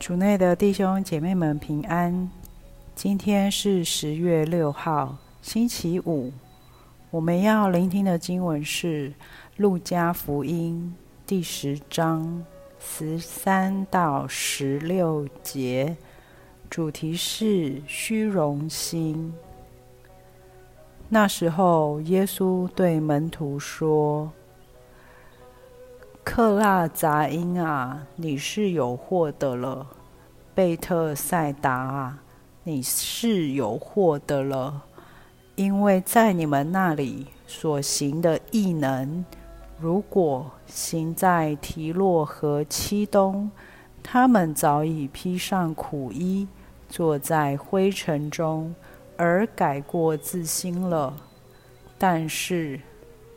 主内的弟兄姐妹们平安。今天是十月六号，星期五。我们要聆听的经文是《路加福音》第十章十三到十六节，主题是虚荣心。那时候，耶稣对门徒说：“克拉杂音啊，你是有获的了；贝特赛达啊，你是有获的了。因为在你们那里所行的异能，如果行在提洛和七东，他们早已披上苦衣，坐在灰尘中。”而改过自新了，但是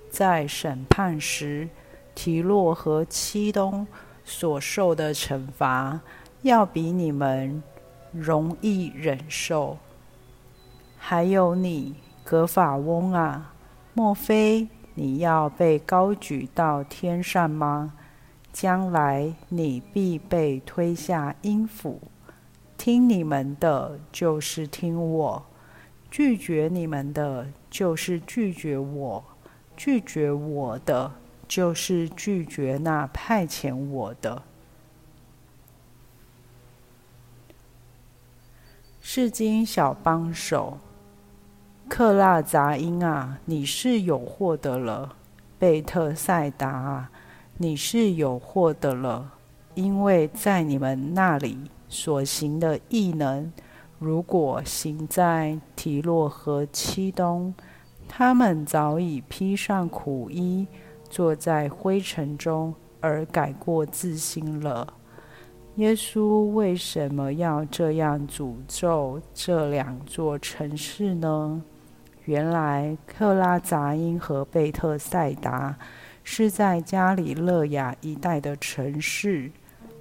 在审判时，提洛和漆冬所受的惩罚，要比你们容易忍受。还有你，格法翁啊，莫非你要被高举到天上吗？将来你必被推下阴府。听你们的，就是听我。拒绝你们的，就是拒绝我；拒绝我的，就是拒绝那派遣我的。圣经小帮手，克拉杂音啊，你是有获得了；贝特赛达啊，你是有获得了，因为在你们那里所行的异能。如果行在提洛和七东，他们早已披上苦衣，坐在灰尘中，而改过自新了。耶稣为什么要这样诅咒这两座城市呢？原来克拉杂因和贝特赛达是在加里勒亚一带的城市，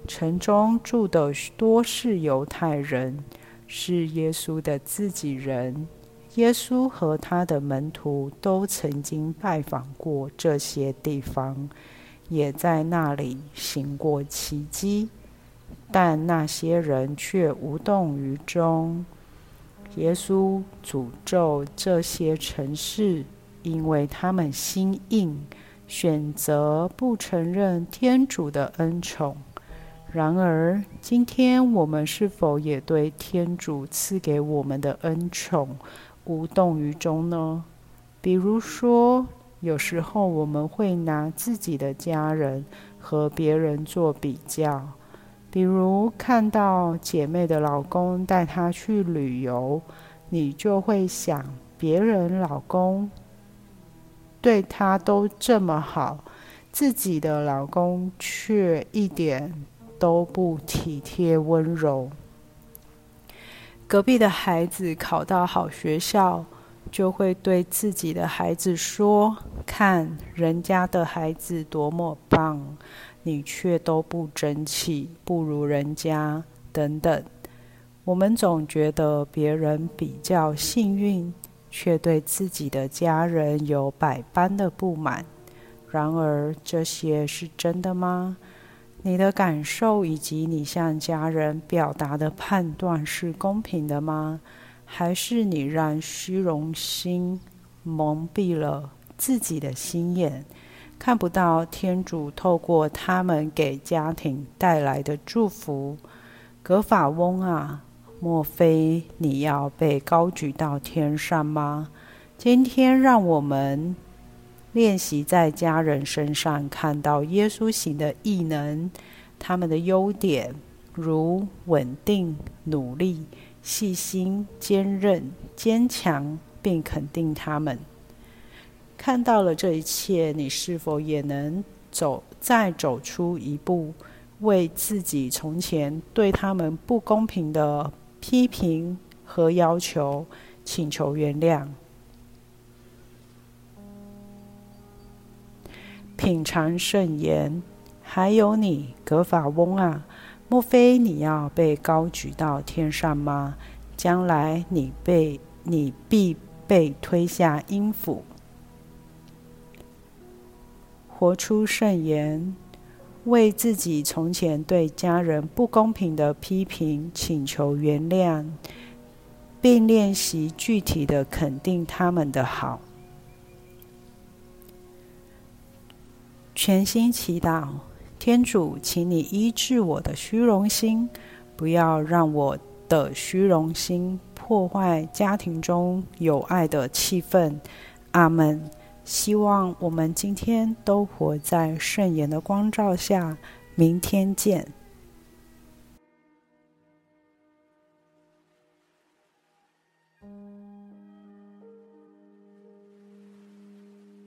城中住的多是犹太人。是耶稣的自己人，耶稣和他的门徒都曾经拜访过这些地方，也在那里行过奇迹，但那些人却无动于衷。耶稣诅咒这些城市，因为他们心硬，选择不承认天主的恩宠。然而，今天我们是否也对天主赐给我们的恩宠无动于衷呢？比如说，有时候我们会拿自己的家人和别人做比较，比如看到姐妹的老公带她去旅游，你就会想，别人老公对她都这么好，自己的老公却一点都不体贴温柔。隔壁的孩子考到好学校，就会对自己的孩子说：“看人家的孩子多么棒，你却都不争气，不如人家。”等等。我们总觉得别人比较幸运，却对自己的家人有百般的不满。然而，这些是真的吗？你的感受以及你向家人表达的判断是公平的吗？还是你让虚荣心蒙蔽了自己的心眼，看不到天主透过他们给家庭带来的祝福？格法翁啊，莫非你要被高举到天上吗？今天让我们。练习在家人身上看到耶稣行的异能，他们的优点如稳定、努力、细心、坚韧、坚强，并肯定他们。看到了这一切，你是否也能走再走出一步，为自己从前对他们不公平的批评和要求请求原谅？品尝圣言，还有你，格法翁啊，莫非你要被高举到天上吗？将来你被你必被推下阴府。活出圣言，为自己从前对家人不公平的批评请求原谅，并练习具体的肯定他们的好。全心祈祷，天主，请你医治我的虚荣心，不要让我的虚荣心破坏家庭中有爱的气氛。阿门。希望我们今天都活在圣言的光照下。明天见。